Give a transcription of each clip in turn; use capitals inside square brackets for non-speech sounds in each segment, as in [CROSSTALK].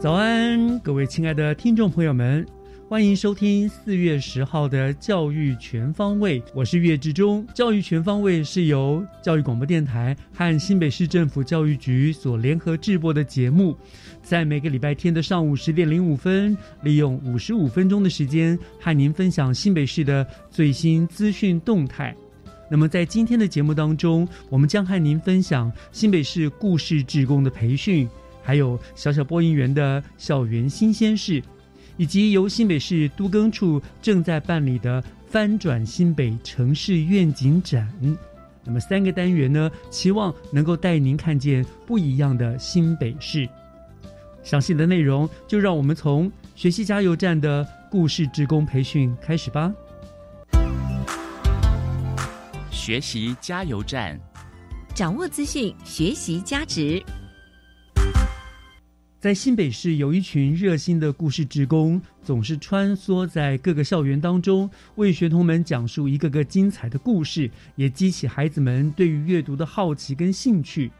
早安，各位亲爱的听众朋友们，欢迎收听四月十号的教育全方位，我是岳志忠。教育全方位是由教育广播电台和新北市政府教育局所联合制播的节目，在每个礼拜天的上午十点零五分，利用五十五分钟的时间和您分享新北市的最新资讯动态。那么在今天的节目当中，我们将和您分享新北市故事志工的培训。还有小小播音员的校园新鲜事，以及由新北市都更处正在办理的翻转新北城市愿景展。那么三个单元呢，期望能够带您看见不一样的新北市。详细的内容，就让我们从学习加油站的故事职工培训开始吧。学习加油站，掌握资讯，学习加值。在新北市，有一群热心的故事职工，总是穿梭在各个校园当中，为学童们讲述一个个精彩的故事，也激起孩子们对于阅读的好奇跟兴趣。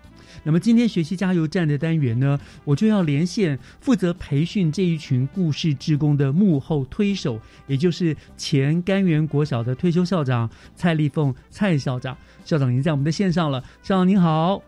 那么今天学习加油站的单元呢，我就要连线负责培训这一群故事职工的幕后推手，也就是前甘源国小的退休校长蔡丽凤蔡校长。校长已经在我们的线上了，校长您好。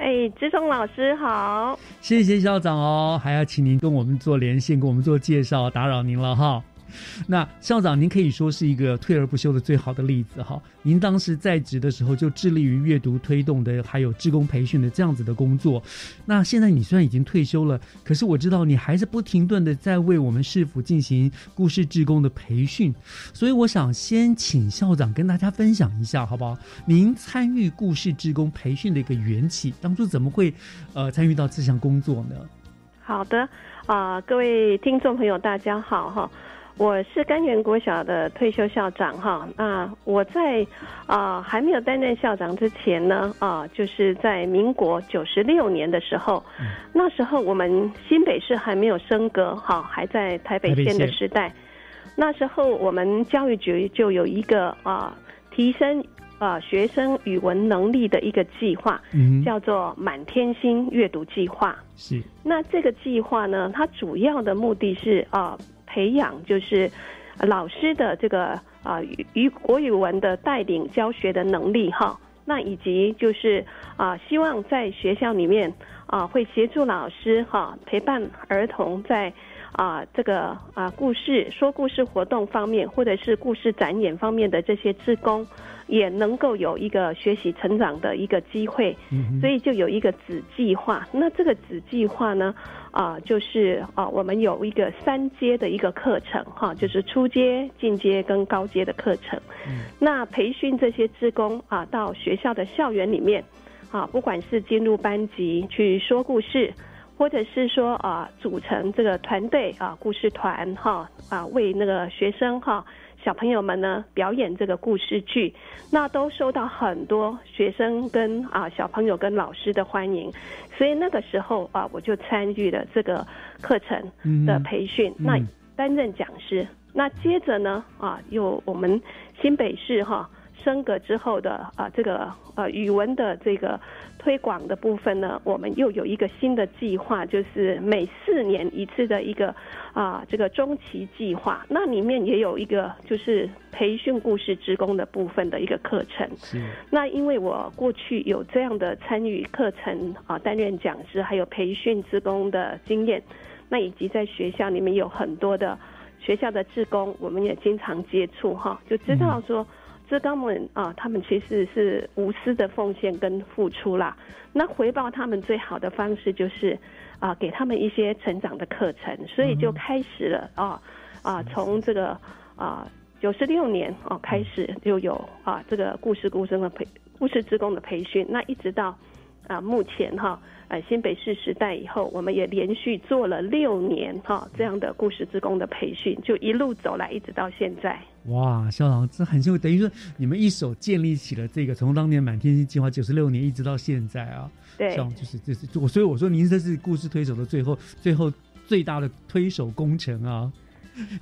哎，志忠老师好，谢谢校长哦，还要请您跟我们做连线，跟我们做介绍，打扰您了哈。[LAUGHS] 那校长，您可以说是一个退而不休的最好的例子哈。您当时在职的时候就致力于阅读推动的，还有职工培训的这样子的工作。那现在你虽然已经退休了，可是我知道你还是不停顿的在为我们市府进行故事职工的培训。所以我想先请校长跟大家分享一下，好不好？您参与故事职工培训的一个缘起，当初怎么会呃参与到这项工作呢？好的啊、各位听众朋友，大家好哈。我是甘源国小的退休校长哈，那我在啊、还没有担任校长之前呢啊、就是在民国九十六年的时候，那时候我们新北市还没有升格哈，还在台北县的时代。那时候我们教育局就有一个啊、提升啊、学生语文能力的一个计划，嗯，叫做满天星阅读计划。是那这个计划呢，它主要的目的是啊、培养就是老师的这个啊语国语文的带领教学的能力哈。那以及就是啊、希望在学校里面啊、会协助老师哈、陪伴儿童在啊、这个啊、故事说故事活动方面，或者是故事展演方面的这些职工，也能够有一个学习成长的一个机会。嗯所以就有一个子计划。那这个子计划呢，啊、就是啊、我们有一个三阶的一个课程哈，就是初阶、进阶跟高阶的课程。那培训这些职工啊，到学校的校园里面啊，不管是进入班级去说故事。或者是说啊，组成这个团队啊，故事团哈啊，为那个学生哈小朋友们呢表演这个故事剧，那都受到很多学生跟啊小朋友跟老师的欢迎，所以那个时候啊，我就参与了这个课程的培训，那担任讲师。那接着呢啊，有我们新北市哈升格之后的啊这个呃语文的这个推广的部分呢，我们又有一个新的计划，就是每四年一次的一个啊这个中期计划。那里面也有一个就是培训故事职工的部分的一个课程。是那因为我过去有这样的参与课程啊，担任讲师，还有培训职工的经验，那以及在学校里面有很多的学校的职工，我们也经常接触哈，就知道说。职工们啊，他们其实是无私的奉献跟付出啦。那回报他们最好的方式就是啊，给他们一些成长的课程，所以就开始了啊啊，从这个啊九十六年啊开始就有啊这个故事故生的培故事职工的培训，那一直到啊目前哈。呃，新北市时代以后，我们也连续做了六年哈这样的故事职工的培训，就一路走来，一直到现在。哇，校长这很幸福，等于说你们一手建立起了这个，从当年满天星计划九十六年一直到现在啊。对，就是就是我，所以我说您这是故事推手的最后最后最大的推手工程啊。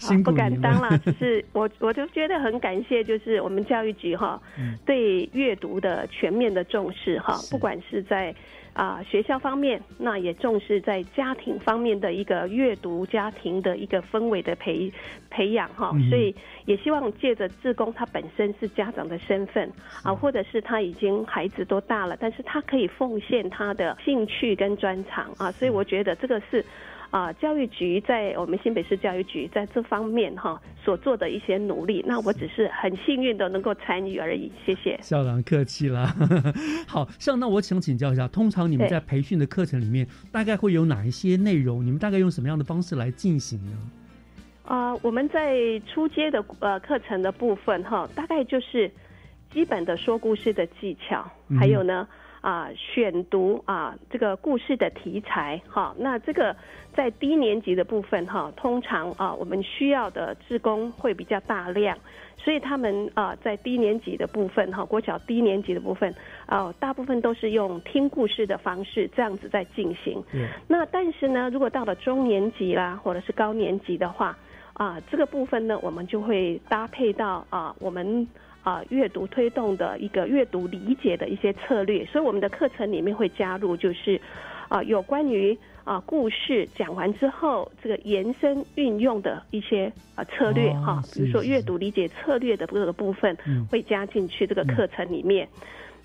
辛苦不敢当了，[LAUGHS] 只是我我就觉得很感谢，就是我们教育局哈，对阅读的全面的重视哈，不管是在啊学校方面，那也重视在家庭方面的一个阅读家庭的一个氛围的培培养哈，所以也希望借着志工他本身是家长的身份啊，或者是他已经孩子都大了，但是他可以奉献他的兴趣跟专长啊，所以我觉得这个是。啊，教育局在我们新北市教育局在这方面哈所做的一些努力，那我只是很幸运的能够参与而已。谢谢校长客气了。[LAUGHS] 好，像那我想请教一下，通常你们在培训的课程里面，大概会有哪一些内容？你们大概用什么样的方式来进行呢？啊，我们在初阶的呃课程的部分哈，大概就是基本的说故事的技巧，还有呢。啊，选读啊，这个故事的题材哈，那这个在低年级的部分哈，通常啊，我们需要的志工会比较大量，所以他们啊，在低年级的部分哈，国小低年级的部分啊，大部分都是用听故事的方式这样子在进行。那但是呢，如果到了中年级啦，或者是高年级的话，啊，这个部分呢，我们就会搭配到啊，我们。啊，阅读推动的一个阅读理解的一些策略，所以我们的课程里面会加入，就是啊，有关于啊故事讲完之后，这个延伸运用的一些啊策略哈，比如说阅读理解策略的这个部分会加进去这个课程里面。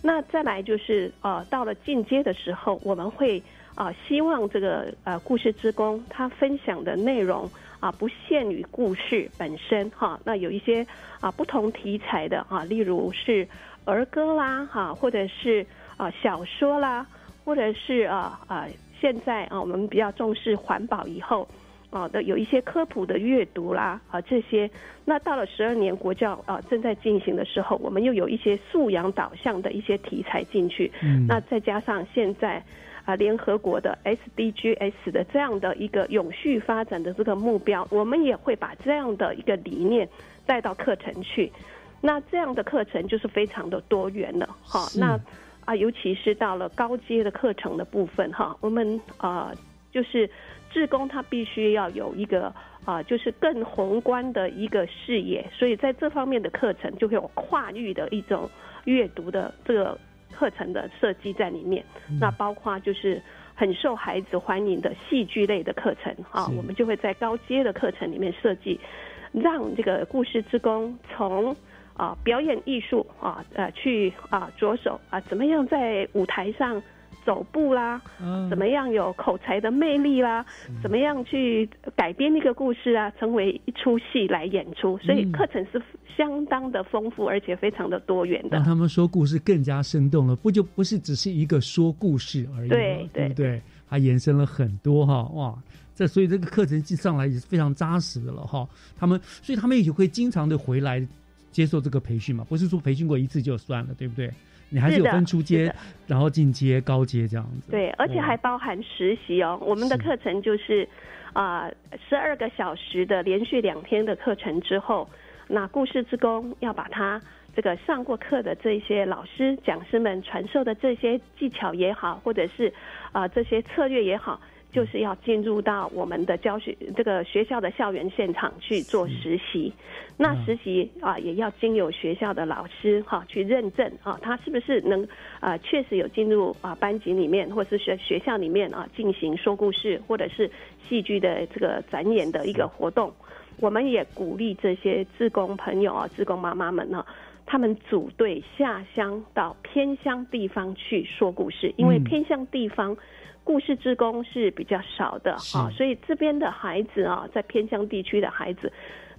那再来就是啊，到了进阶的时候，我们会啊希望这个呃故事之工他分享的内容。啊，不限于故事本身哈，那有一些啊不同题材的啊，例如是儿歌啦哈，或者是啊小说啦，或者是啊啊现在啊我们比较重视环保以后啊的有一些科普的阅读啦啊这些，那到了十二年国教啊正在进行的时候，我们又有一些素养导向的一些题材进去，那再加上现在。啊，联合国的 SDGs 的这样的一个永续发展的这个目标，我们也会把这样的一个理念带到课程去。那这样的课程就是非常的多元了，哈。那啊，尤其是到了高阶的课程的部分，哈，我们啊，就是志工他必须要有一个啊，就是更宏观的一个视野，所以在这方面的课程就会有跨域的一种阅读的这个。课程的设计在里面，那包括就是很受孩子欢迎的戏剧类的课程啊，我们就会在高阶的课程里面设计，让这个故事之工从啊表演艺术啊呃去啊着手啊怎么样在舞台上。走步啦，怎么样有口才的魅力啦？怎么样去改编那个故事啊，成为一出戏来演出？所以课程是相当的丰富，而且非常的多元的。让他们说故事更加生动了，不就不是只是一个说故事而已？对对对，还延伸了很多哈哇！这所以这个课程进上来也是非常扎实的了哈。他们所以他们也会经常的回来接受这个培训嘛，不是说培训过一次就算了，对不对？你还是有分初阶，然后进阶、高阶这样子。对，而且还包含实习哦。我们的课程就是啊，十二个小时的连续两天的课程之后，那故事之工要把它这个上过课的这些老师、讲师们传授的这些技巧也好，或者是啊这些策略也好，就是要进入到我们的教学这个学校的校园现场去做实习。那实习啊，也要经由学校的老师哈去认证啊，他是不是能啊确实有进入啊班级里面，或是学学校里面啊进行说故事或者是戏剧的这个展演的一个活动。我们也鼓励这些志工朋友啊、志工妈妈们呢，他们组队下乡到偏乡地方去说故事，因为偏乡地方故事之工是比较少的啊，所以这边的孩子啊，在偏乡地区的孩子。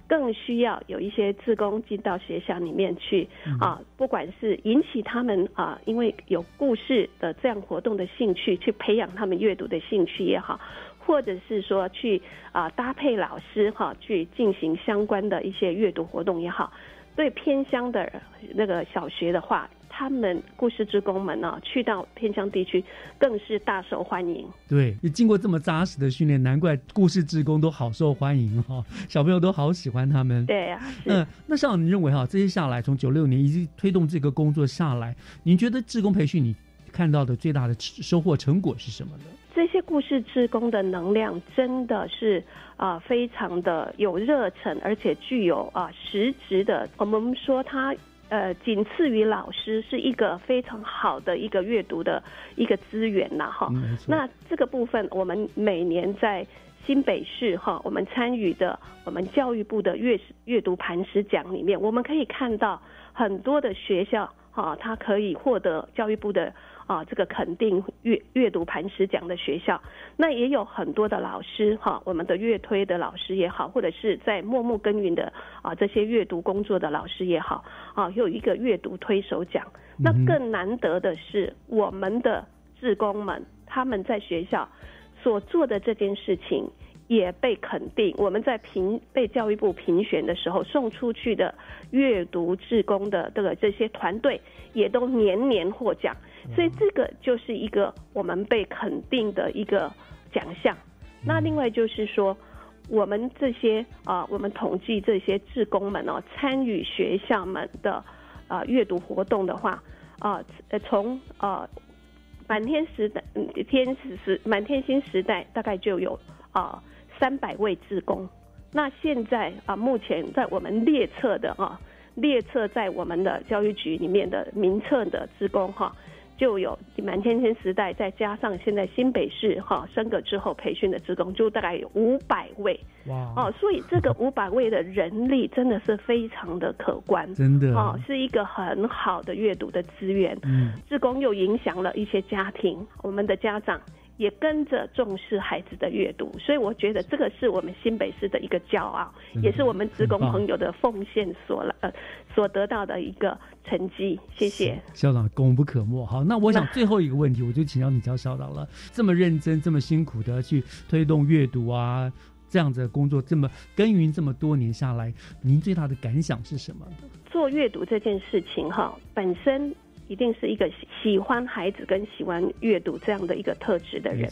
更需要有一些志工进到学校里面去啊，不管是引起他们啊，因为有故事的这样活动的兴趣，去培养他们阅读的兴趣也好。或者是说去啊搭配老师哈去进行相关的一些阅读活动也好，对偏乡的那个小学的话，他们故事职工们呢去到偏乡地区更是大受欢迎。对，你经过这么扎实的训练，难怪故事职工都好受欢迎哈，小朋友都好喜欢他们。对呀，嗯，那像你认为哈，这些下来从九六年一直推动这个工作下来，您觉得职工培训你看到的最大的收获成果是什么呢？这些故事之工的能量真的是啊，非常的有热忱，而且具有啊实质的。我们说它呃，仅次于老师，是一个非常好的一个阅读的一个资源呐，哈。那这个部分，我们每年在新北市哈，我们参与的我们教育部的阅阅读磐石奖里面，我们可以看到很多的学校哈，它可以获得教育部的。啊，这个肯定阅阅读磐石奖的学校，那也有很多的老师哈，我们的阅推的老师也好，或者是在默默耕耘的啊这些阅读工作的老师也好，啊，有一个阅读推手奖。那更难得的是，我们的志工们他们在学校所做的这件事情也被肯定。我们在评被教育部评选的时候，送出去的阅读志工的这个这些团队也都年年获奖。所以这个就是一个我们被肯定的一个奖项。那另外就是说，我们这些啊，我们统计这些志工们哦，参与学校们的啊阅读活动的话啊，呃，从啊满天时代天使时满天星时代大概就有啊三百位志工。那现在啊，目前在我们列册的啊列册在我们的教育局里面的名册的职工哈。就有满天星时代，再加上现在新北市哈升格之后培训的职工，就大概有五百位哇哦，所以这个五百位的人力真的是非常的可观，真的哦，是一个很好的阅读的资源。嗯，职工又影响了一些家庭，我们的家长。也跟着重视孩子的阅读，所以我觉得这个是我们新北市的一个骄傲，也是我们职工朋友的奉献所了呃所得到的一个成绩。谢谢校长，功不可没。好，那我想最后一个问题，我就请教你教校长了。这么认真、这么辛苦的去推动阅读啊，这样子的工作，这么耕耘这么多年下来，您最大的感想是什么？做阅读这件事情哈，本身。一定是一个喜欢孩子跟喜欢阅读这样的一个特质的人，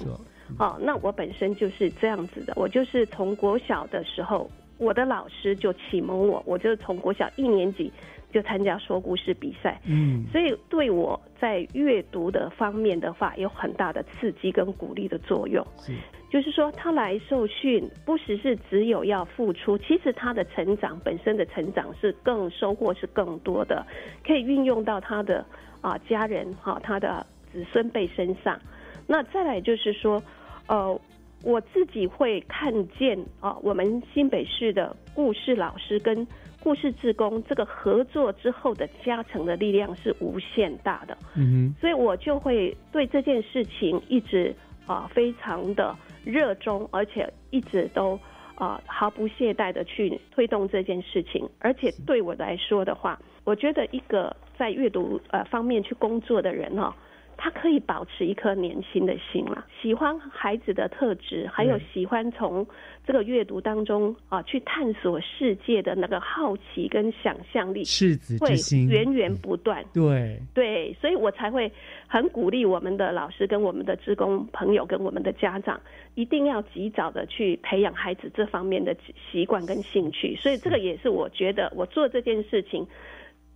哦，那我本身就是这样子的。我就是从国小的时候，我的老师就启蒙我，我就从国小一年级就参加说故事比赛，嗯，所以对我在阅读的方面的话，有很大的刺激跟鼓励的作用。就是说，他来受训，不只是只有要付出，其实他的成长本身的成长是更收获是更多的，可以运用到他的啊家人哈，他的子孙辈身上。那再来就是说，呃，我自己会看见啊，我们新北市的故事老师跟故事志工这个合作之后的加成的力量是无限大的。嗯哼，所以我就会对这件事情一直啊非常的。热衷，而且一直都啊毫不懈怠的去推动这件事情。而且对我来说的话，我觉得一个在阅读呃方面去工作的人哦。他可以保持一颗年轻的心嘛？喜欢孩子的特质，还有喜欢从这个阅读当中啊去探索世界的那个好奇跟想象力，赤子之心源源不断。对对，所以我才会很鼓励我们的老师跟我们的职工朋友跟我们的家长，一定要及早的去培养孩子这方面的习惯跟兴趣。所以这个也是我觉得我做这件事情。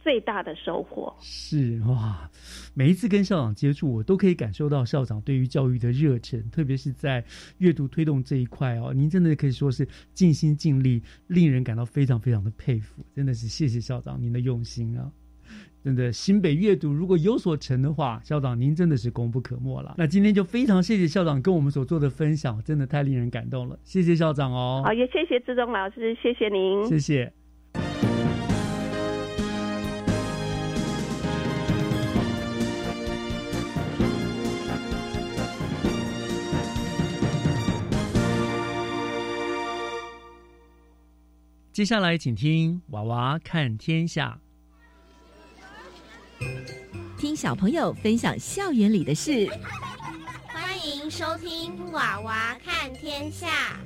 最大的收获。是哇，每一次跟校长接触，我都可以感受到校长对于教育的热忱，特别是在阅读推动这一块哦，您真的可以说是尽心尽力，令人感到非常非常的佩服。真的是谢谢校长您的用心啊！真的新北阅读如果有所成的话，校长您真的是功不可没了。那今天就非常谢谢校长跟我们所做的分享，真的太令人感动了。谢谢校长哦，好，也谢谢志忠老师，谢谢您，谢谢。接下来，请听《娃娃看天下》，听小朋友分享校园里的事。欢迎收听《娃娃看天下》。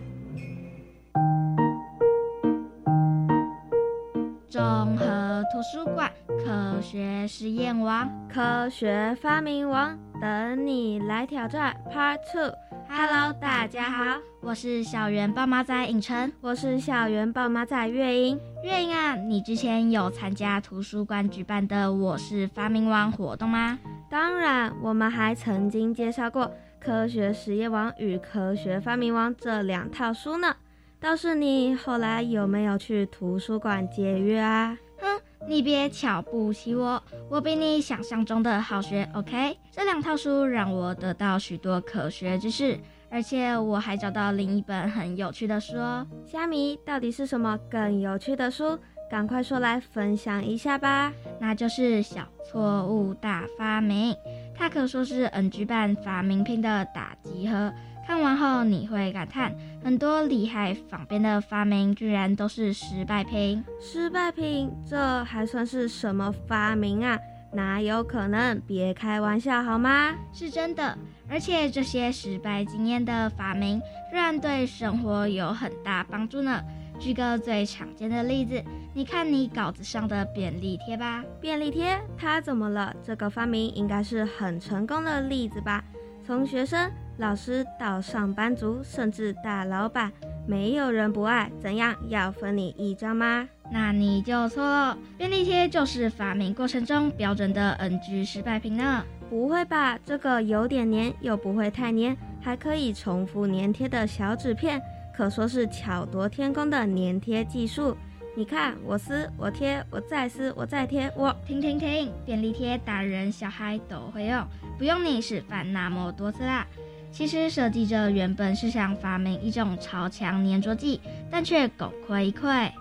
综合图书馆科学实验王，科学发明王，等你来挑战 Part Two。Hello，大家好，我是小圆爸妈仔影城，我是小圆爸妈仔月英。月英啊，你之前有参加图书馆举办的“我是发明王”活动吗？当然，我们还曾经介绍过《科学实验王》与《科学发明王》这两套书呢。倒是你后来有没有去图书馆借阅啊？哼，你别瞧不起我，我比你想象中的好学。OK，这两套书让我得到许多科学知识，而且我还找到另一本很有趣的书哦。虾米，到底是什么更有趣的书？赶快说来分享一下吧。那就是《小错误大发明》，它可说是 NG 版发明品的打集合。看完后你会感叹，很多厉害仿编的发明居然都是失败品。失败品，这还算是什么发明啊？哪有可能？别开玩笑好吗？是真的，而且这些失败经验的发明，居然对生活有很大帮助呢。举个最常见的例子，你看你稿子上的便利贴吧。便利贴，它怎么了？这个发明应该是很成功的例子吧？从学生。老师到上班族，甚至大老板，没有人不爱。怎样，要分你一张吗？那你就错了。便利贴就是发明过程中标准的 NG 失败品呢。不会吧？这个有点黏，又不会太黏，还可以重复粘贴的小纸片，可说是巧夺天工的粘贴技术。你看，我撕，我贴，我再撕，我再贴，我停停停！便利贴大人小孩都会用，不用你示范那么多次啦。其实设计者原本是想发明一种超强粘着剂，但却功亏一篑。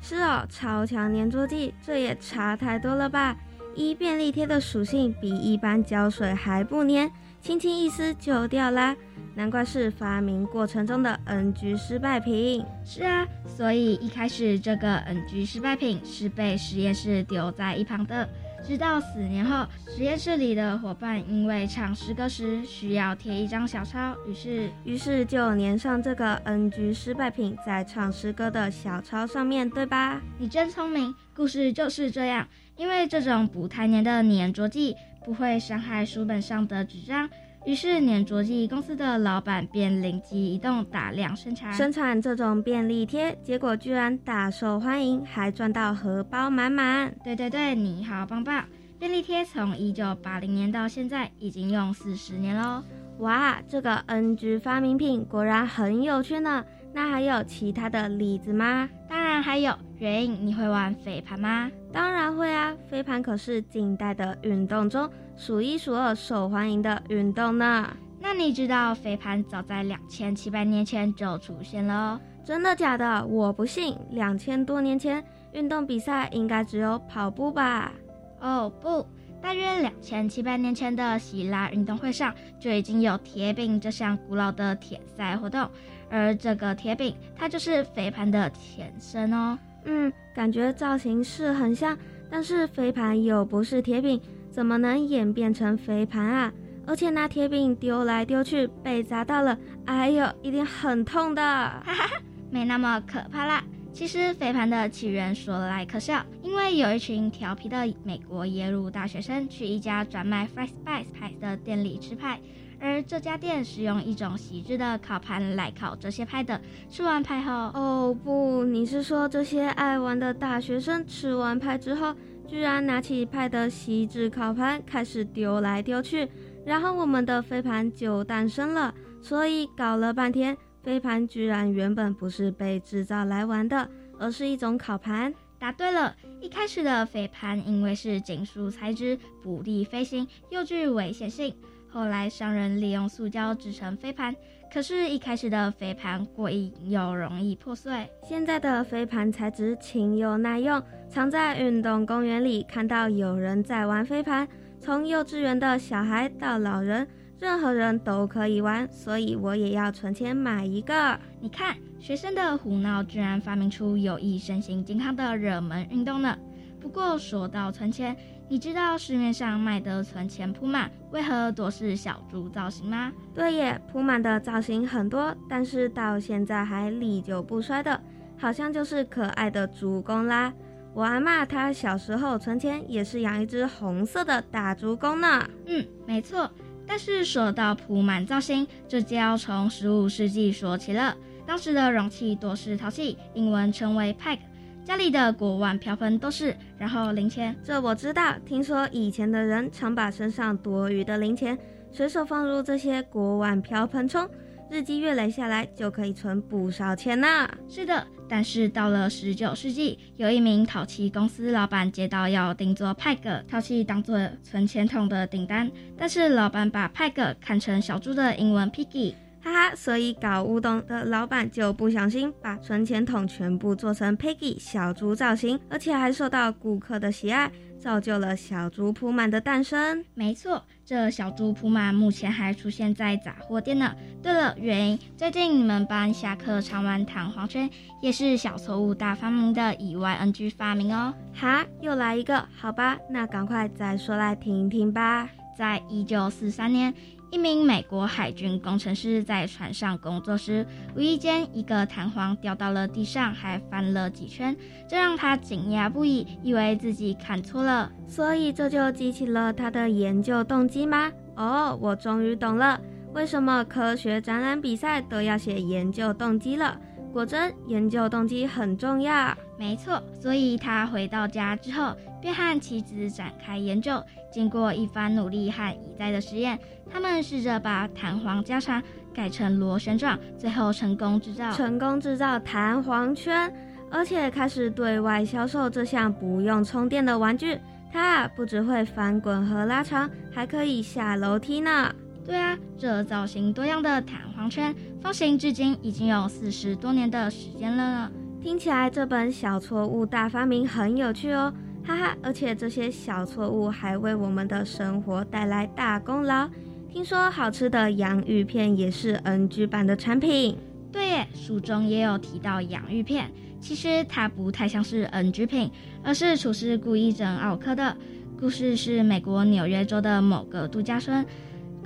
是哦，超强粘着剂，这也差太多了吧？一便利贴的属性比一般胶水还不粘，轻轻一撕就掉啦。难怪是发明过程中的 NG 失败品。是啊，所以一开始这个 NG 失败品是被实验室丢在一旁的。直到四年后，实验室里的伙伴因为唱诗歌时需要贴一张小抄，于是于是就粘上这个 NG 失败品在唱诗歌的小抄上面对吧？你真聪明，故事就是这样。因为这种不太粘的粘着剂不会伤害书本上的纸张。于是，粘着剂公司的老板便灵机一动，大量生产生产这种便利贴，结果居然大受欢迎，还赚到荷包满满。对对对，你好棒棒！便利贴从一九八零年到现在，已经用四十年喽。哇，这个 NG 发明品果然很有趣呢。那还有其他的例子吗？当然还有。原因，你会玩飞盘吗？当然会啊！飞盘可是近代的运动中数一数二受欢迎的运动呢。那你知道飞盘早在两千七百年前就出现了？真的假的？我不信！两千多年前，运动比赛应该只有跑步吧？哦不，大约两千七百年前的希腊运动会上就已经有铁饼这项古老的铁赛活动，而这个铁饼它就是飞盘的前身哦。嗯，感觉造型是很像，但是飞盘又不是铁饼，怎么能演变成肥盘啊？而且拿铁饼丢来丢去，被砸到了，哎呦，一定很痛的。哈哈，没那么可怕啦。其实肥盘的起源说来可笑，因为有一群调皮的美国耶鲁大学生去一家专卖 fresh bites 派的店里吃派。而这家店是用一种锡制的烤盘来烤这些派的。吃完派后，哦不，你是说这些爱玩的大学生吃完派之后，居然拿起派的锡纸烤盘开始丢来丢去，然后我们的飞盘就诞生了。所以搞了半天，飞盘居然原本不是被制造来玩的，而是一种烤盘。答对了，一开始的飞盘因为是金属材质，不利飞行，又具危险性。后来商人利用塑胶制成飞盘，可是，一开始的飞盘过硬又容易破碎。现在的飞盘材质轻又耐用，常在运动公园里看到有人在玩飞盘，从幼稚园的小孩到老人，任何人都可以玩，所以我也要存钱买一个。你看，学生的胡闹居然发明出有益身心健康的热门运动呢。不过说到存钱。你知道市面上卖的存钱铺满为何多是小猪造型吗？对耶，铺满的造型很多，但是到现在还历久不衰的，好像就是可爱的猪公啦。我阿妈她小时候存钱也是养一只红色的大猪公呢。嗯，没错。但是说到铺满造型，这就要从十五世纪说起了。当时的容器多是陶器，英文称为 peg。家里的锅碗瓢盆都是，然后零钱，这我知道。听说以前的人常把身上多余的零钱随手放入这些锅碗瓢盆中，日积月累下来就可以存不少钱呢。是的，但是到了十九世纪，有一名陶器公司老板接到要定做派克陶器当做存钱筒的订单，但是老板把派克看成小猪的英文 piggy。哈哈，所以搞乌冬的老板就不小心把存钱筒全部做成 Piggy 小猪造型，而且还受到顾客的喜爱，造就了小猪铺满的诞生。没错，这小猪铺满目前还出现在杂货店呢。对了，原因最近你们班下课常玩弹簧圈，也是小错误大发明的以外 NG 发明哦。哈，又来一个，好吧，那赶快再说来听一听吧。在一九四三年。一名美国海军工程师在船上工作时，无意间一个弹簧掉到了地上，还翻了几圈，这让他惊讶不已，以为自己看错了。所以这就激起了他的研究动机吗？哦，我终于懂了，为什么科学展览比赛都要写研究动机了。果真，研究动机很重要。没错，所以他回到家之后，便和妻子展开研究。经过一番努力和一再的实验，他们试着把弹簧加长，改成螺旋状，最后成功制造成功制造弹簧圈，而且开始对外销售这项不用充电的玩具。它不只会翻滚和拉长，还可以下楼梯呢。对啊，这造型多样的弹簧圈发行至今已经有四十多年的时间了呢。听起来这本小错误大发明很有趣哦，哈哈！而且这些小错误还为我们的生活带来大功劳。听说好吃的洋芋片也是 NG 版的产品。对耶，书中也有提到洋芋片，其实它不太像是 NG 品，而是厨师故意整奥克的。故事是美国纽约州的某个度假村。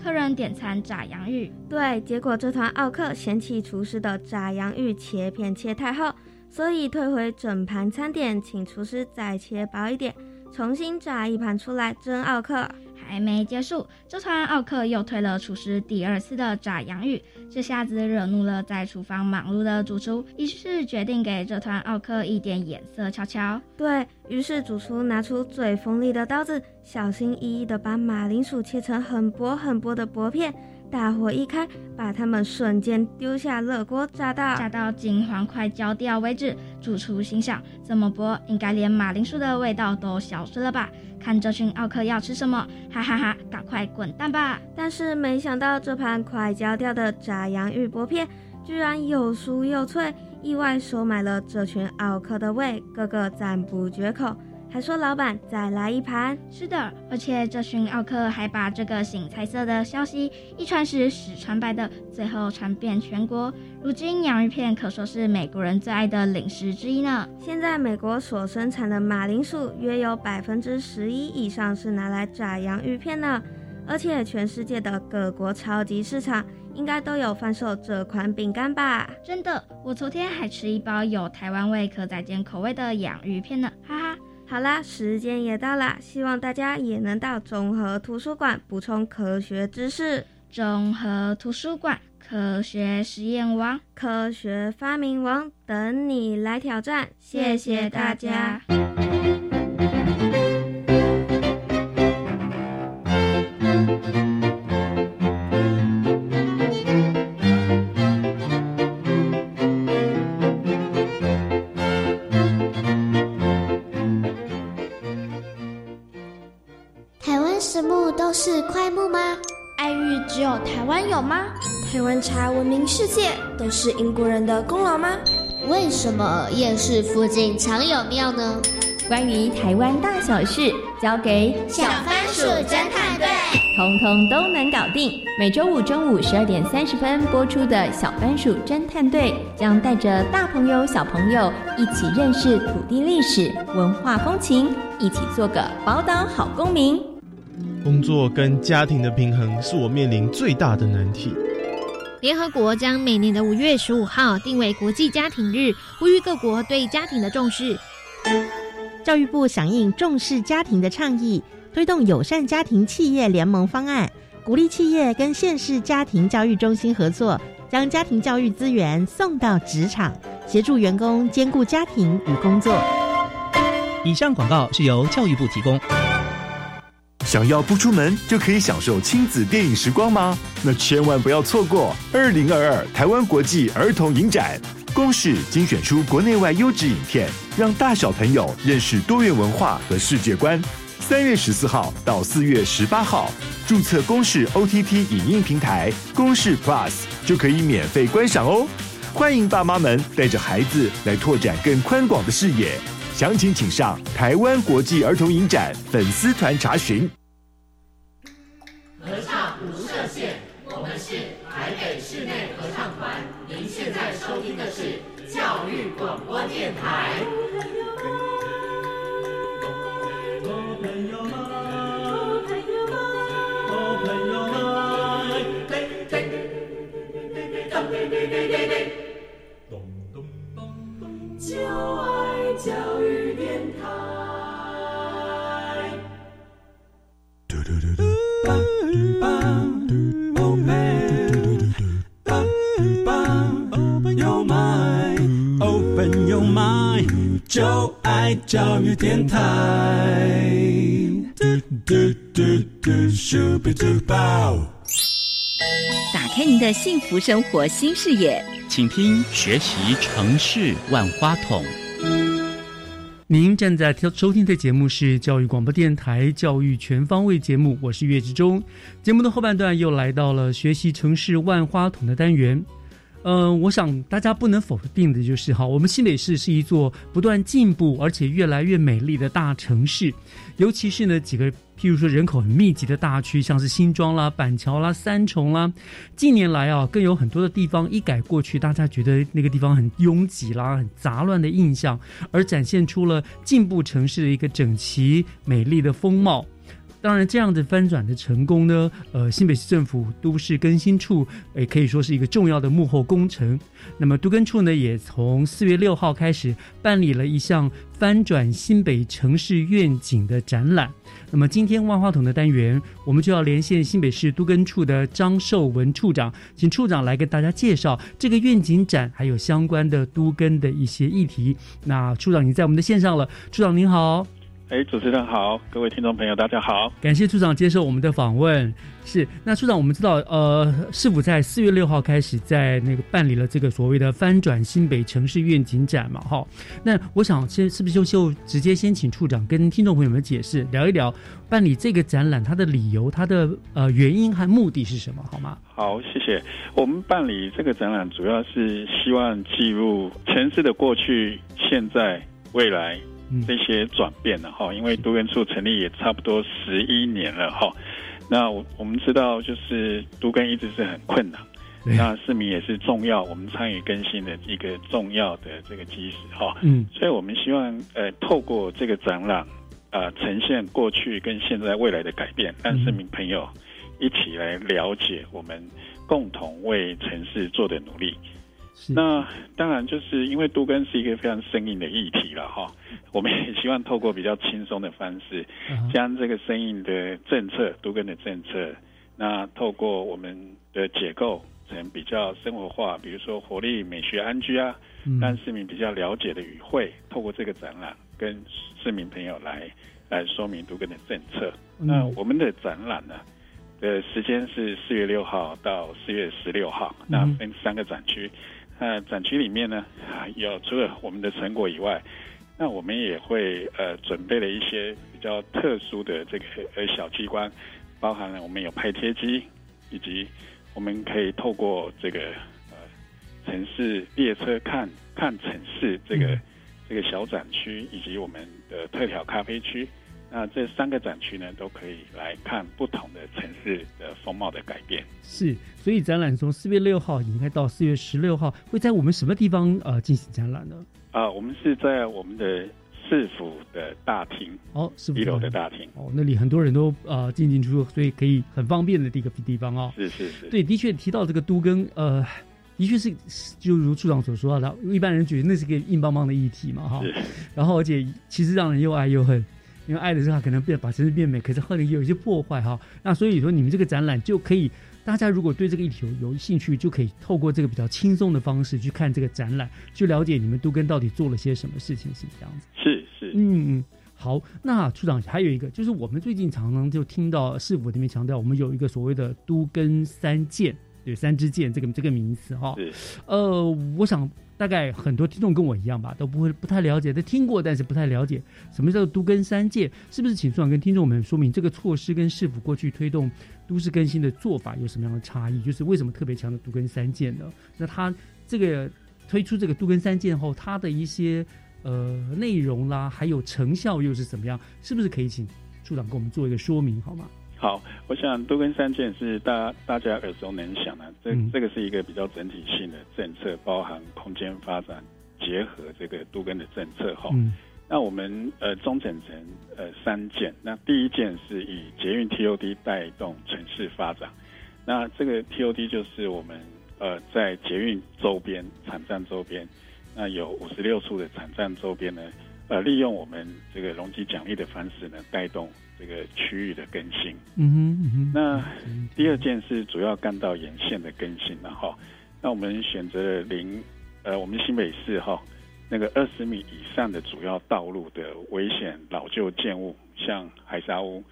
客人点餐炸洋芋，对，结果这团奥克嫌弃厨师的炸洋芋切片切太厚，所以退回整盘餐点，请厨师再切薄一点，重新炸一盘出来蒸奥克。还没结束，这团奥克又推了厨师第二次的炸洋芋，这下子惹怒了在厨房忙碌的主厨，于是决定给这团奥克一点颜色瞧瞧。对于是，主厨拿出最锋利的刀子，小心翼翼地把马铃薯切成很薄很薄的薄片。大火一开，把它们瞬间丢下热锅炸到炸到金黄快焦掉为止。主厨心想：这么薄，应该连马铃薯的味道都消失了吧？看这群奥克要吃什么？哈哈哈！赶快滚蛋吧！但是没想到，这盘快焦掉的炸洋芋薄片，居然又酥又脆，意外收买了这群奥克的胃，个个赞不绝口。还说老板再来一盘。是的，而且这群奥克还把这个醒彩色的消息一传十，十传百的，最后传遍全国。如今洋芋片可说是美国人最爱的零食之一呢。现在美国所生产的马铃薯约有百分之十一以上是拿来炸洋芋片的。而且全世界的各国超级市场应该都有贩售这款饼干吧？真的，我昨天还吃一包有台湾味可再煎口味的洋芋片呢，哈哈。好啦，时间也到啦，希望大家也能到综合图书馆补充科学知识。综合图书馆，科学实验王，科学发明王，等你来挑战。谢谢大家。都是快木吗？爱玉只有台湾有吗？台湾茶闻名世界都是英国人的功劳吗？为什么夜市附近常有庙呢？关于台湾大小事，交给小番薯侦探队，通通都能搞定。每周五中午十二点三十分播出的《小番薯侦探队》，将带着大朋友、小朋友一起认识土地历史、文化风情，一起做个宝岛好公民。工作跟家庭的平衡是我面临最大的难题。联合国将每年的五月十五号定为国际家庭日，呼吁各国对家庭的重视。教育部响应重视家庭的倡议，推动友善家庭企业联盟方案，鼓励企业跟县市家庭教育中心合作，将家庭教育资源送到职场，协助员工兼顾家庭与工作。以上广告是由教育部提供。想要不出门就可以享受亲子电影时光吗？那千万不要错过二零二二台湾国际儿童影展。公视精选出国内外优质影片，让大小朋友认识多元文化和世界观。三月十四号到四月十八号，注册公视 OTT 影音平台公视 Plus 就可以免费观赏哦。欢迎爸妈们带着孩子来拓展更宽广的视野。详情请上台湾国际儿童影展粉丝团查询。合唱无设限，我们是台北室内合唱团。您现在收听的是教育广播电台。就爱教育电台。mind，就爱教育电台。打开您的幸福生活新视野，请听学习城市万花筒。您正在收听的节目是教育广播电台教育全方位节目，我是岳志忠。节目的后半段又来到了学习城市万花筒的单元。嗯，我想大家不能否定的就是，哈，我们新北市是一座不断进步而且越来越美丽的大城市，尤其是呢几个譬如说人口很密集的大区，像是新庄啦、板桥啦、三重啦，近年来啊，更有很多的地方一改过去大家觉得那个地方很拥挤啦、很杂乱的印象，而展现出了进步城市的一个整齐美丽的风貌。当然，这样的翻转的成功呢，呃，新北市政府都市更新处也可以说是一个重要的幕后工程。那么，都更处呢，也从四月六号开始办理了一项翻转新北城市愿景的展览。那么，今天万花筒的单元，我们就要连线新北市都更处的张寿文处长，请处长来跟大家介绍这个愿景展，还有相关的都更的一些议题。那处长已经在我们的线上了，处长您好。哎，主持人好，各位听众朋友，大家好，感谢处长接受我们的访问。是，那处长，我们知道，呃，市府在四月六号开始在那个办理了这个所谓的翻转新北城市愿景展嘛，哈。那我想先是不是就就直接先请处长跟听众朋友们解释，聊一聊办理这个展览它的理由、它的呃原因和目的是什么，好吗？好，谢谢。我们办理这个展览，主要是希望记录城市的过去、现在、未来。这些转变了哈，因为都根处成立也差不多十一年了哈。那我我们知道，就是都根一直是很困难，那市民也是重要，我们参与更新的一个重要的这个基石哈。嗯，所以我们希望呃透过这个展览啊，呈现过去跟现在未来的改变，让市民朋友一起来了解我们共同为城市做的努力。那当然，就是因为都根是一个非常生硬的议题了哈。[LAUGHS] 我们也希望透过比较轻松的方式，将这个生硬的政策、都根的政策，那透过我们的解构成比较生活化，比如说活力、美学、安居啊，让市民比较了解的语汇，透过这个展览跟市民朋友来来说明都根的政策。那我们的展览呢，的时间是四月六号到四月十六号，那分三个展区。那展区里面呢，有除了我们的成果以外，那我们也会呃准备了一些比较特殊的这个呃小机关，包含了我们有拍贴机，以及我们可以透过这个呃城市列车看看城市这个这个小展区，以及我们的特调咖啡区。那这三个展区呢，都可以来看不同的城市的风貌的改变。是，所以展览从四月六号引开到四月十六号，会在我们什么地方呃进行展览呢？啊，我们是在我们的市府的大厅哦，一楼的大厅哦，那里很多人都呃进进出出，所以可以很方便的一个地方哦。是是是，对，的确提到这个都更，呃，的确是就如处长所说的，一般人觉得那是个硬邦邦的议题嘛，哈。然后而且其实让人又爱又恨。因为爱的时候可能变把城市变美，可是后来也有一些破坏哈。那所以说你们这个展览就可以，大家如果对这个议题有有兴趣，就可以透过这个比较轻松的方式去看这个展览，去了解你们都跟到底做了些什么事情，是这样子。是是，嗯嗯。好，那处长还有一个，就是我们最近常常就听到市府这边强调，我们有一个所谓的都跟三建，对三支箭这个这个名词哈。呃，我想。大概很多听众跟我一样吧，都不会不太了解，都听过，但是不太了解什么叫做都更三箭，是不是？请处长跟听众们说明这个措施跟市府过去推动都市更新的做法有什么样的差异？就是为什么特别强调都更三箭呢？那他这个推出这个都更三箭后，它的一些呃内容啦，还有成效又是怎么样？是不是可以请处长给我们做一个说明好吗？好，我想多跟三件是大大家耳熟能详的，这这个是一个比较整体性的政策，包含空间发展结合这个都跟的政策哈。那我们呃中整成呃三件，那第一件是以捷运 TOD 带动城市发展，那这个 TOD 就是我们呃在捷运周边、产站周边，那有五十六处的产站周边呢，呃利用我们这个容积奖励的方式呢带动。这个区域的更新，嗯哼，那第二件是主要干道沿线的更新了哈。那我们选择了零，呃，我们新北市哈那个二十米以上的主要道路的危险老旧建物，像海沙屋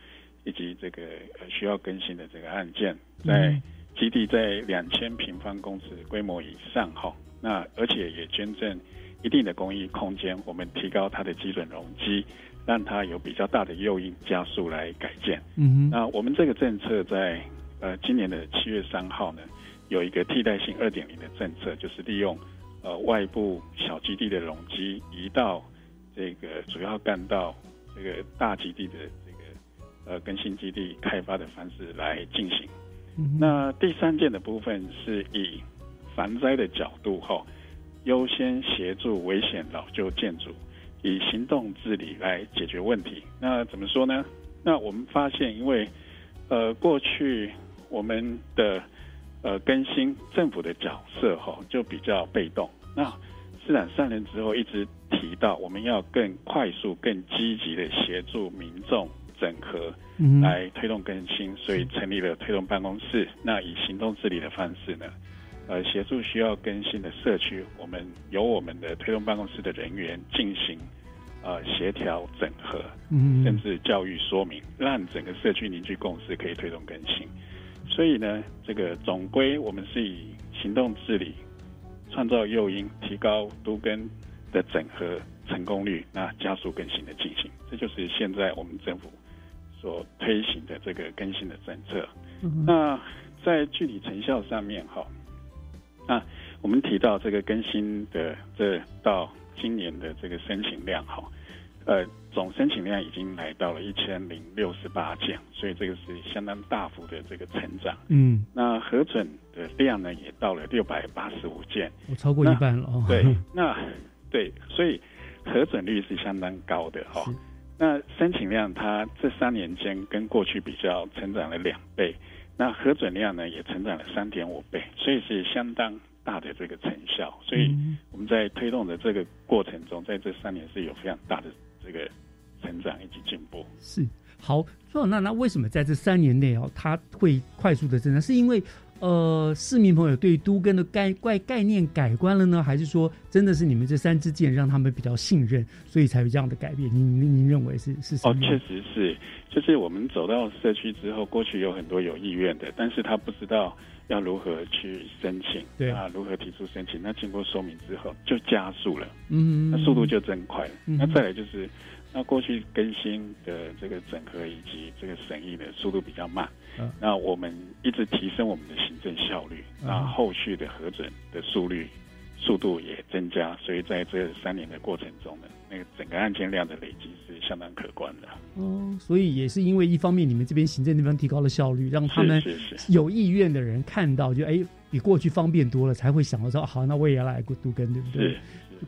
以及这个需要更新的这个案件，在基地在两千平方公尺规模以上哈。那而且也捐赠一定的公益空间，我们提高它的基准容积。让它有比较大的诱因加速来改建。嗯那我们这个政策在呃今年的七月三号呢，有一个替代性二点零的政策，就是利用呃外部小基地的容积移到这个主要干道这个大基地的这个呃更新基地开发的方式来进行。那第三件的部分是以防灾的角度哈，优先协助危险老旧建筑。以行动治理来解决问题。那怎么说呢？那我们发现，因为呃过去我们的呃更新政府的角色哈就比较被动。那市长上任之后一直提到，我们要更快速、更积极的协助民众整合，来推动更新，所以成立了推动办公室。那以行动治理的方式呢？呃，协助需要更新的社区，我们由我们的推动办公室的人员进行呃协调整合，嗯，甚至教育说明，让整个社区凝聚共识，可以推动更新。所以呢，这个总归我们是以行动治理，创造诱因，提高都跟的整合成功率，那加速更新的进行。这就是现在我们政府所推行的这个更新的政策。那在具体成效上面，哈。那我们提到这个更新的这到今年的这个申请量哈，呃，总申请量已经来到了一千零六十八件，所以这个是相当大幅的这个成长。嗯，那核准的量呢也到了六百八十五件，我超过一半了哦。对，[LAUGHS] 那对，所以核准率是相当高的哈。那申请量它这三年间跟过去比较成长了两倍。那核准量呢也成长了三点五倍，所以是相当大的这个成效。所以我们在推动的这个过程中，在这三年是有非常大的这个成长以及进步。是好，说那那为什么在这三年内哦，它会快速的增长？是因为呃市民朋友对都根的概概概念改观了呢，还是说真的是你们这三支箭让他们比较信任，所以才有这样的改变？您您认为是是什么？哦，确实是。就是我们走到社区之后，过去有很多有意愿的，但是他不知道要如何去申请，对啊，如何提出申请。那经过说明之后，就加速了，嗯，那速度就增快了。那再来就是，那过去更新的这个整合以及这个审议的速度比较慢，那我们一直提升我们的行政效率，那后续的核准的速率。速度也增加，所以在这三年的过程中呢，那个整个案件量的累积是相当可观的。哦，所以也是因为一方面你们这边行政那边提高了效率，让他们有意愿的人看到，就哎比过去方便多了，才会想到说好，那我也要来杜根，对不对？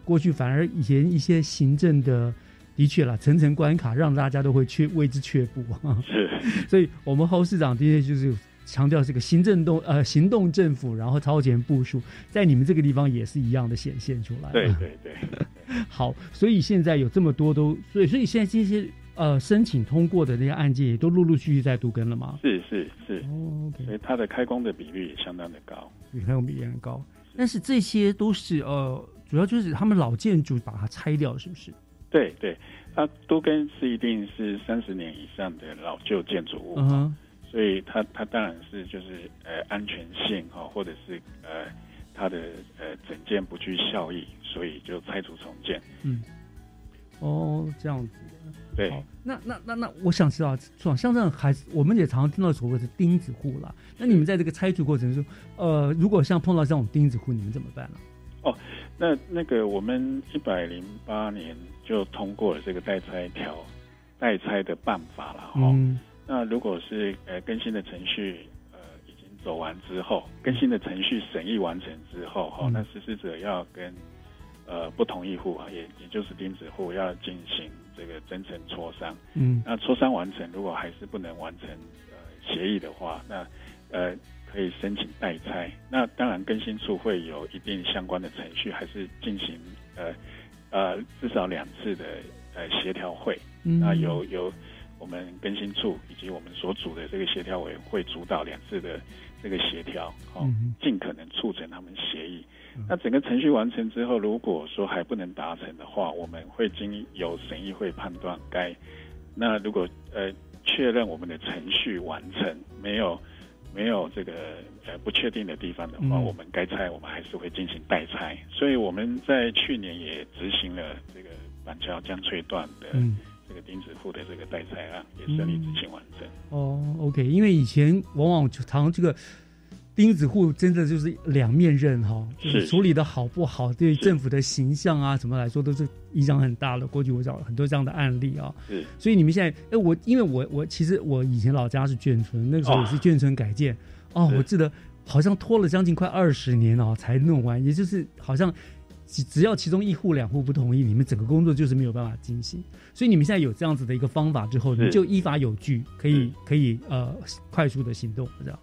过去反而以前一些行政的的确了层层关卡，让大家都会却为之却步啊。[LAUGHS] 是，所以我们侯市长的确就是。强调这个行政动呃行动政府，然后超前部署，在你们这个地方也是一样的显现出来。对对对，[LAUGHS] 好，所以现在有这么多都，所以所以现在这些呃申请通过的那些案件也都陆陆续续在读根了吗？是是是，哦，所以它的开工的比率也相当的高，比开工比例很高。但是这些都是呃，主要就是他们老建筑把它拆掉，是不是？对对，它都根是一定是三十年以上的老旧建筑物。嗯所以它它当然是就是呃安全性哈，或者是呃它的呃整件不具效益，所以就拆除重建。嗯，哦，这样子。对。那那那那，我想知道，像这样还是我们也常常听到所谓的钉子户啦。那你们在这个拆除过程中，呃，如果像碰到这种钉子户，你们怎么办呢？哦，那那个我们一百零八年就通过了这个代拆条代拆的办法了哈。那如果是呃更新的程序呃已经走完之后，更新的程序审议完成之后哈，那实施者要跟呃不同意户啊，也也就是钉子户要进行这个真诚磋商。嗯，那磋商完成，如果还是不能完成呃协议的话，那呃可以申请代拆。那当然更新处会有一定相关的程序，还是进行呃呃至少两次的呃协调会。嗯，那有有。我们更新处以及我们所组的这个协调委员会主导两次的这个协调，哦，尽可能促成他们协议。那整个程序完成之后，如果说还不能达成的话，我们会经由审议会判断该。那如果呃确认我们的程序完成，没有没有这个呃不确定的地方的话，我们该拆我们还是会进行代拆。所以我们在去年也执行了这个板桥江翠段的。这个钉子户的这个代拆案也顺利执行完成。哦，OK，因为以前往往常这个钉子户真的就是两面刃哈，就是处理的好不好，对政府的形象啊什么来说都是影响很大的。过去我找了很多这样的案例啊，是。所以你们现在，哎，我因为我我其实我以前老家是眷村，那个时候也是眷村改建哦，我记得好像拖了将近快二十年哦才弄完，也就是好像。只只要其中一户两户不同意，你们整个工作就是没有办法进行。所以你们现在有这样子的一个方法之后，你就依法有据，可以可以呃快速的行动，这样。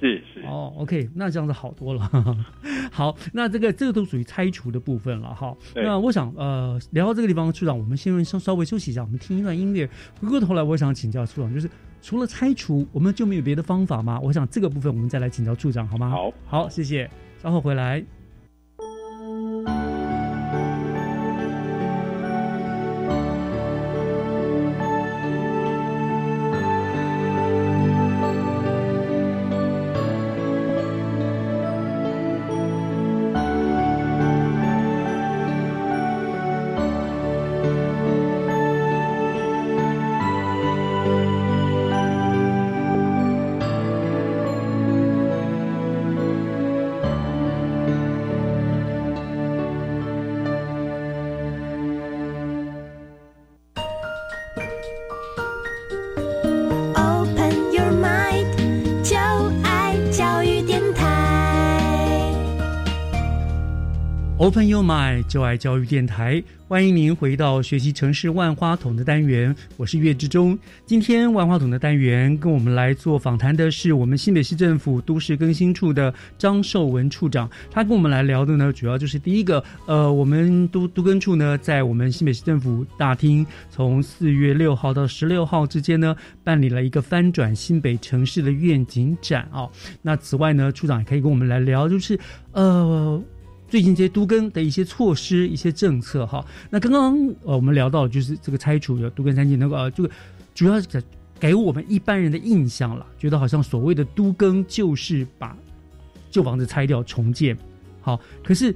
是是哦，OK，那这样子好多了。[LAUGHS] 好，那这个这个都属于拆除的部分了哈。那我想呃聊到这个地方，处长，我们先稍稍微休息一下，我们听一段音乐。回过头来，我想请教处长，就是除了拆除，我们就没有别的方法吗？我想这个部分我们再来请教处长好吗？好，好，谢谢，稍后回来。Open Your Mind，就爱教育电台，欢迎您回到学习城市万花筒的单元，我是岳志忠。今天万花筒的单元跟我们来做访谈的是我们新北市政府都市更新处的张寿文处长，他跟我们来聊的呢，主要就是第一个，呃，我们都都更处呢，在我们新北市政府大厅，从四月六号到十六号之间呢，办理了一个翻转新北城市的愿景展啊。那此外呢，处长也可以跟我们来聊，就是呃。最近这些都更的一些措施、一些政策，哈，那刚刚呃我们聊到就是这个拆除的都更三进那个呃，这个主要是给我们一般人的印象了，觉得好像所谓的都更就是把旧房子拆掉重建，好，可是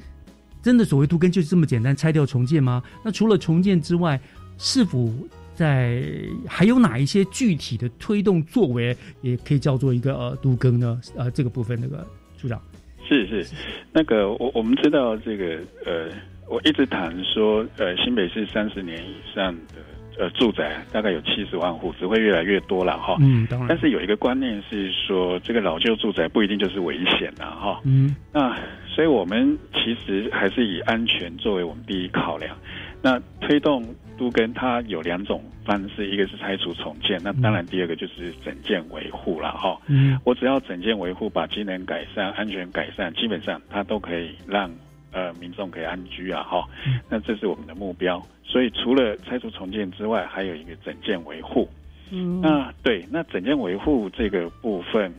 真的所谓都更就是这么简单，拆掉重建吗？那除了重建之外，是否在还有哪一些具体的推动作为，也可以叫做一个呃都更呢？呃，这个部分那个处长是是，那个我我们知道这个呃，我一直谈说呃，新北市三十年以上的。呃，住宅大概有七十万户，只会越来越多了哈。嗯，当然。但是有一个观念是说，这个老旧住宅不一定就是危险的哈。嗯。那所以我们其实还是以安全作为我们第一考量。那推动都跟它有两种方式，一个是拆除重建，那当然第二个就是整建维护了哈。嗯。我只要整建维护，把机能改善、安全改善，基本上它都可以让。呃，民众可以安居啊，哈，那这是我们的目标。所以除了拆除重建之外，还有一个整建维护。嗯，那对，那整建维护这个部分，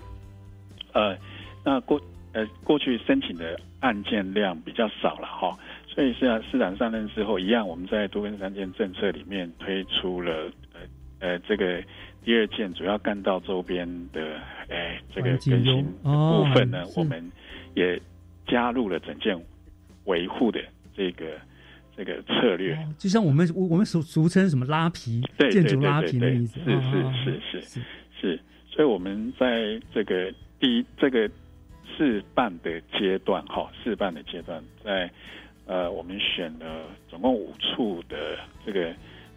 呃，那过呃过去申请的案件量比较少了哈，所以是啊，市长上任之后，一样我们在多根三件政策里面推出了呃呃这个第二件主要干道周边的哎这个更新部分呢，我们也加入了整件。维护的这个这个策略，就像我们我我们俗俗称什么拉皮，建筑拉皮的意思，是是是是是，所以我们在这个第一这个试办的阶段，哈，试办的阶段，在呃，我们选了总共五处的这个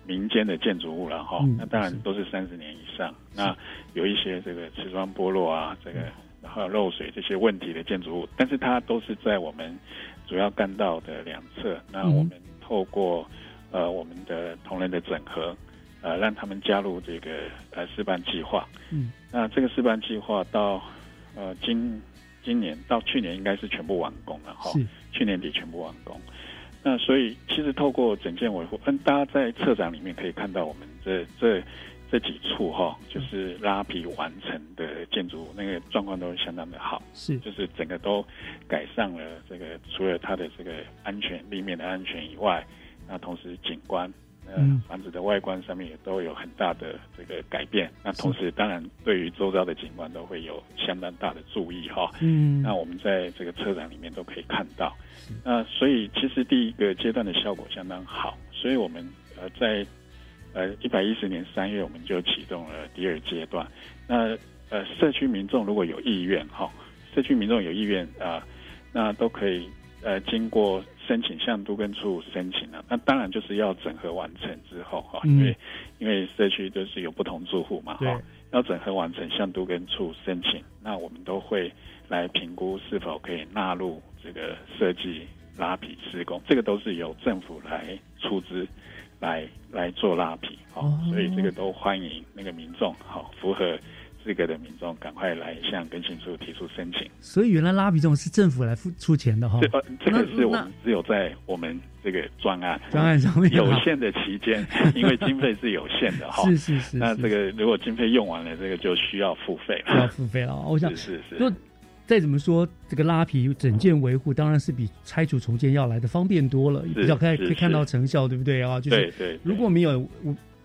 民间的建筑物了，哈，那当然都是三十年以上，那有一些这个瓷砖剥落啊，这个然后漏水这些问题的建筑物，但是它都是在我们。主要干道的两侧，那我们透过呃我们的同仁的整合，呃让他们加入这个呃示范计划。嗯，那这个示范计划到呃今今年到去年应该是全部完工了哈。去年底全部完工。那所以其实透过整件维护，嗯，大家在策展里面可以看到我们这这。这几处哈，就是拉皮完成的建筑物，那个状况都相当的好，是，就是整个都改善了。这个除了它的这个安全立面的安全以外，那同时景观，嗯，房子的外观上面也都有很大的这个改变。那同时，当然对于周遭的景观都会有相当大的注意哈。嗯，那我们在这个车展里面都可以看到。那所以其实第一个阶段的效果相当好，所以我们呃在。呃，一百一十年三月，我们就启动了第二阶段。那呃，社区民众如果有意愿哈，社区民众有意愿啊，那都可以呃，经过申请向都跟处申请了。那当然就是要整合完成之后哈，因为因为社区都是有不同住户嘛哈，要整合完成向都跟处申请，那我们都会来评估是否可以纳入这个设计拉皮施工，这个都是由政府来出资。来来做拉皮，好，所以这个都欢迎那个民众，好，符合资格的民众赶快来向更新处提出申请。所以原来拉皮这种是政府来付出钱的哈，这这个是我们只有在我们这个专案专案上面有限的期间，因为经费是有限的哈，[LAUGHS] 是是是，那这个如果经费用完了，这个就需要付费了，要付费了。我想是是是。再怎么说，这个拉皮整件维护当然是比拆除重建要来的方便多了，比较可以可以看到成效，对不对啊？就是如果没有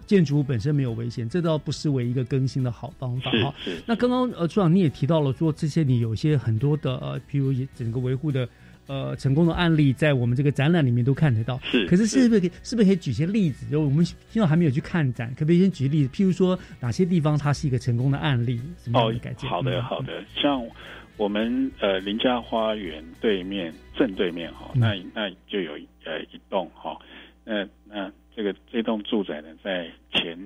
建筑物本身没有危险，这倒不失为一个更新的好方法哈。那刚刚呃，处长你也提到了说，这些你有些很多的呃，譬如整个维护的呃成功的案例，在我们这个展览里面都看得到。是，可是是不是可以是不是可以举些例子？就我们听到还没有去看展，可不可以先举例子？譬如说哪些地方它是一个成功的案例？什么样的改进？好的，好的，像。我们呃林家花园对面正对面哈，那那就有呃一栋哈，那那这个这栋住宅呢，在前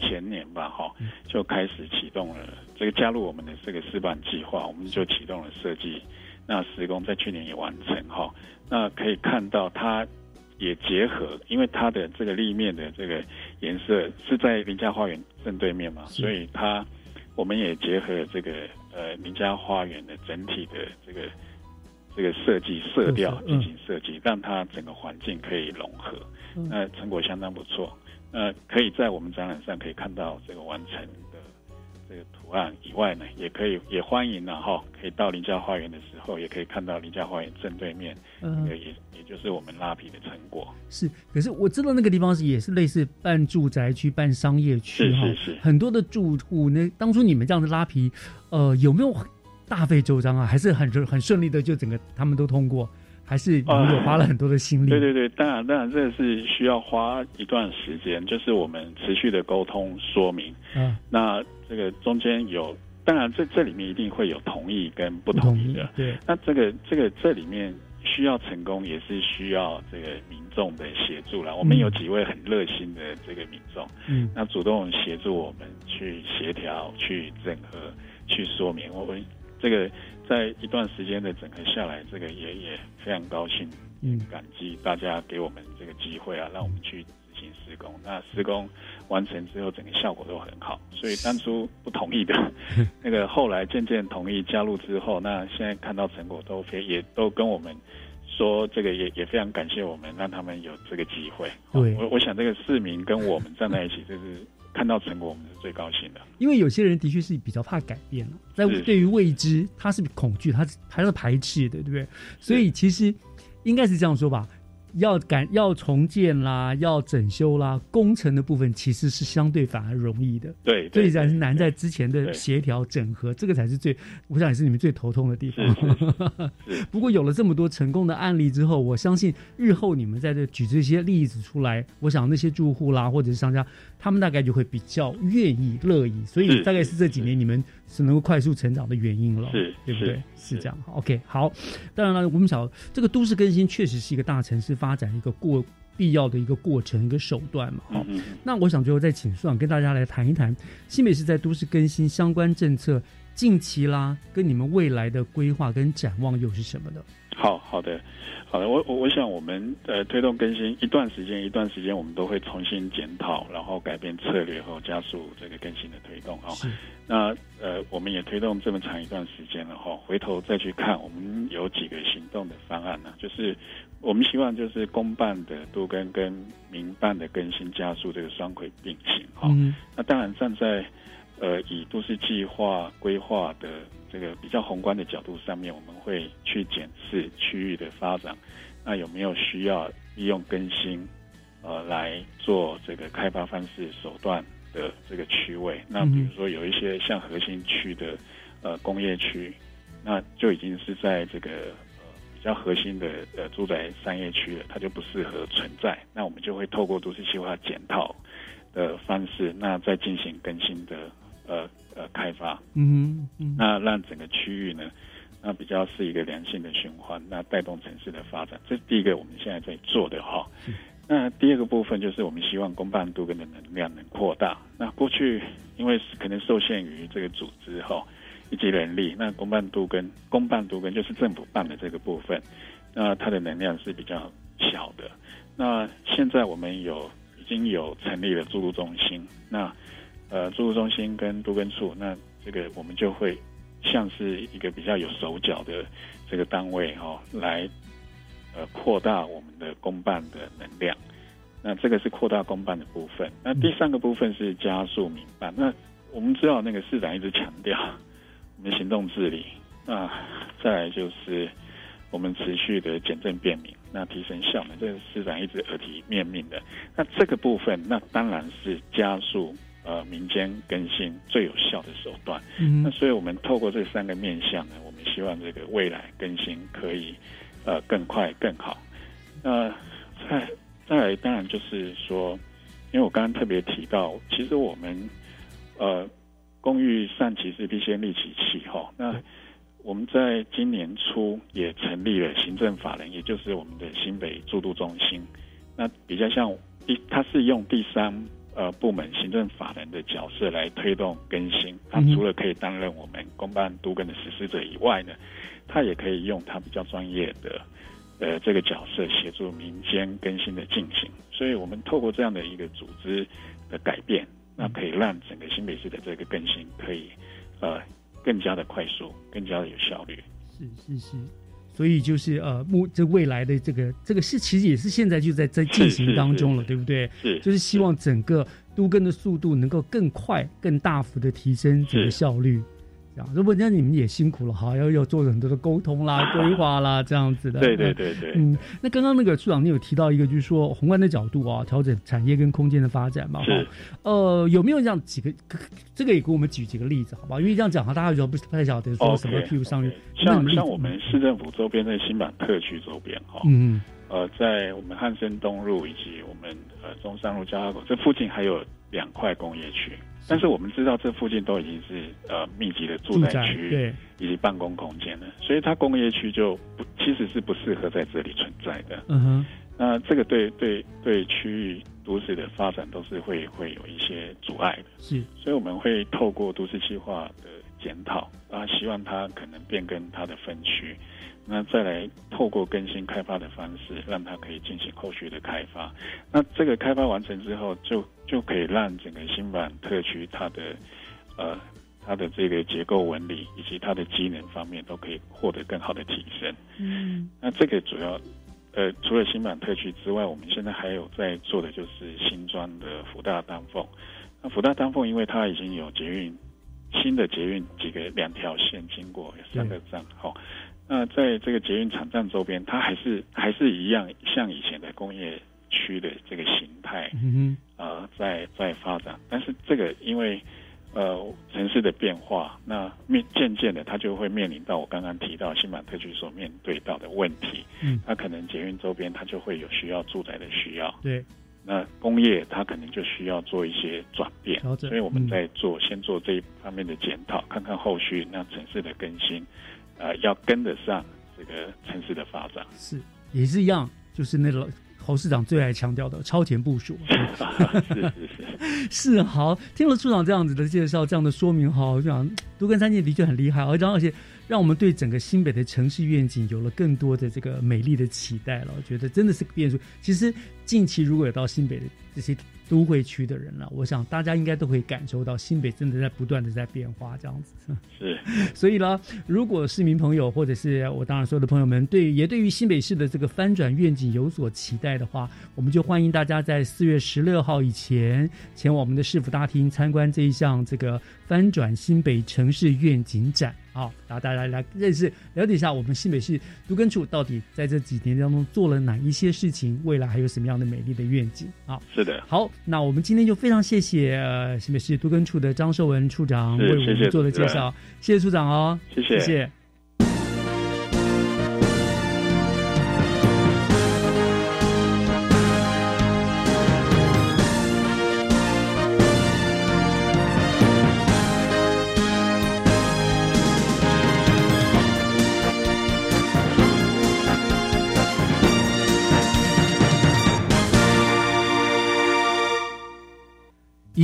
前年吧哈，就开始启动了这个加入我们的这个示范计划，我们就启动了设计，那施工在去年也完成哈，那可以看到它也结合，因为它的这个立面的这个颜色是在林家花园正对面嘛，所以它我们也结合这个。呃，林家花园的整体的这个这个设计色调进行设计，让它整个环境可以融合，那成果相当不错。那可以在我们展览上可以看到这个完成的这个图案以外呢，也可以也欢迎呢哈，可以到林家花园的时候，也可以看到林家花园正对面，嗯，也也就是我们拉皮的成果。是，可是我知道那个地方是也是类似半住宅区、半商业区哈，是是是，很多的住户那当初你们这样子拉皮。呃，有没有大费周章啊？还是很很顺利的，就整个他们都通过？还是有花了很多的心力？对对对，当然当然，这个是需要花一段时间，就是我们持续的沟通说明。嗯，那这个中间有，当然这这里面一定会有同意跟不同意的。对，那这个这个这里面需要成功，也是需要这个民众的协助了。我们有几位很热心的这个民众，嗯，那主动协助我们去协调、去整合、去说明。我们这个。在一段时间的整合下来，这个也也非常高兴，嗯，感激大家给我们这个机会啊，让我们去执行施工。那施工完成之后，整个效果都很好。所以当初不同意的，[LAUGHS] 那个后来渐渐同意加入之后，那现在看到成果都非也都跟我们说，这个也也非常感谢我们，让他们有这个机会。对，我我想这个市民跟我们站在一起，就是。看到成果，我们是最高兴的。因为有些人的确是比较怕改变了，在对于未知，他是恐惧，他是还是排斥的，对不对？所以其实应该是这样说吧。要改要重建啦，要整修啦，工程的部分其实是相对反而容易的。对，最然是难在之前的协调整合，这个才是最，我想也是你们最头痛的地方。[LAUGHS] 不过有了这么多成功的案例之后，我相信日后你们在这举这些例子出来，我想那些住户啦或者是商家，他们大概就会比较愿意乐意。所以大概是这几年你们是能够快速成长的原因了，是，对不对？是这样。OK，好。当然了，我们晓这个都市更新确实是一个大城市发展一个过必要的一个过程一个手段嘛。好，那我想最后再请苏长跟大家来谈一谈新北市在都市更新相关政策近期啦，跟你们未来的规划跟展望又是什么呢？好好的。好的，我我我想我们呃推动更新一段时间，一段时间我们都会重新检讨，然后改变策略后加速这个更新的推动啊。那呃我们也推动这么长一段时间了哈，回头再去看，我们有几个行动的方案呢？就是我们希望就是公办的都跟跟民办的更新加速这个双轨并行哈。那当然站在呃以都市计划规划的。这个比较宏观的角度上面，我们会去检视区域的发展，那有没有需要利用更新，呃，来做这个开发方式手段的这个区位？那比如说有一些像核心区的呃工业区，那就已经是在这个呃比较核心的呃住宅商业区了，它就不适合存在。那我们就会透过都市计划检讨的方式，那再进行更新的。呃呃，开发，嗯，那让整个区域呢，那比较是一个良性的循环，那带动城市的发展，这是第一个我们现在在做的哈。那第二个部分就是我们希望公办度跟的能量能扩大。那过去因为可能受限于这个组织哈以及人力，那公办度跟公办度跟就是政府办的这个部分，那它的能量是比较小的。那现在我们有已经有成立了注入中心，那。呃，住宿中心跟都跟处，那这个我们就会像是一个比较有手脚的这个单位哈，来呃扩大我们的公办的能量。那这个是扩大公办的部分。那第三个部分是加速民办。那我们知道那个市长一直强调 [LAUGHS] 我们行动治理。那再来就是我们持续的简政便民，那提升效能，这是市长一直耳提面命的。那这个部分，那当然是加速。呃，民间更新最有效的手段。嗯，那所以我们透过这三个面向呢，我们希望这个未来更新可以呃更快更好。那再再来，当然就是说，因为我刚刚特别提到，其实我们呃公寓善其事必先利其器哈。那我们在今年初也成立了行政法人，也就是我们的新北住都中心。那比较像第，它是用第三。呃，部门行政法人的角色来推动更新，他除了可以担任我们公办都更的实施者以外呢，他也可以用他比较专业的呃这个角色协助民间更新的进行。所以，我们透过这样的一个组织的改变，那可以让整个新北市的这个更新可以呃更加的快速，更加的有效率。是是是。所以就是呃，目这未来的这个这个是其实也是现在就在在进行当中了，对不对？是，就是希望整个都更的速度能够更快、更大幅的提升整个效率。这样。如果那你们也辛苦了哈，要要做很多的沟通啦、规划啦，这样子的。对对对对。嗯，那刚刚那个处长，你有提到一个，就是说宏观的角度啊，调整产业跟空间的发展嘛。是。呃，有没有这样几个？这个也给我们举几个例子，好不好？因为这样讲哈，大家有时候不太晓得说什么譬如上面像像我们市政府周边的新版特区周边哈。嗯。呃，在我们汉森东路以及我们呃中山路交叉口这附近还有两块工业区。但是我们知道，这附近都已经是呃密集的住宅区，对，以及办公空间了，所以它工业区就不其实是不适合在这里存在的。嗯哼，那这个对对对区域都市的发展都是会会有一些阻碍的。是，所以我们会透过都市计划的检讨，啊，希望它可能变更它的分区。那再来透过更新开发的方式，让它可以进行后续的开发。那这个开发完成之后，就就可以让整个新版特区它的呃它的这个结构纹理以及它的机能方面都可以获得更好的提升。嗯，那这个主要呃除了新版特区之外，我们现在还有在做的就是新庄的福大当凤。那福大当凤因为它已经有捷运新的捷运几个两条线经过三个站，好。那在这个捷运场站周边，它还是还是一样，像以前的工业区的这个形态，嗯呃，在在发展。但是这个因为呃城市的变化，那面渐渐的，它就会面临到我刚刚提到新版特区所面对到的问题。嗯，它可能捷运周边它就会有需要住宅的需要。对，那工业它可能就需要做一些转变。所以我们在做先做这一方面的检讨，看看后续那城市的更新。呃，要跟得上这个城市的发展，是也是一样，就是那个侯市长最爱强调的超前部署。[LAUGHS] 是是 [LAUGHS] 是是好，听了处长这样子的介绍，这样的说明哈，我想都跟三界的确很厉害，而且而且让我们对整个新北的城市愿景有了更多的这个美丽的期待了。我觉得真的是个变数。其实近期如果有到新北的这些。都会区的人了，我想大家应该都会感受到新北真的在不断的在变化，这样子是。[LAUGHS] 所以呢，如果市民朋友或者是我当然所有的朋友们对也对于新北市的这个翻转愿景有所期待的话，我们就欢迎大家在四月十六号以前前往我们的市府大厅参观这一项这个翻转新北城市愿景展。好，然后大家来认识、了解一下我们新北市都根处到底在这几年当中做了哪一些事情，未来还有什么样的美丽的愿景啊？是的，好，那我们今天就非常谢谢呃新北市都根处的张寿文处长为我们做的介绍，谢谢处长哦，谢谢，谢谢。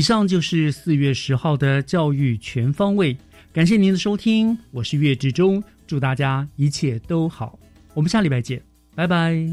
以上就是四月十号的教育全方位，感谢您的收听，我是岳志忠，祝大家一切都好，我们下礼拜见，拜拜。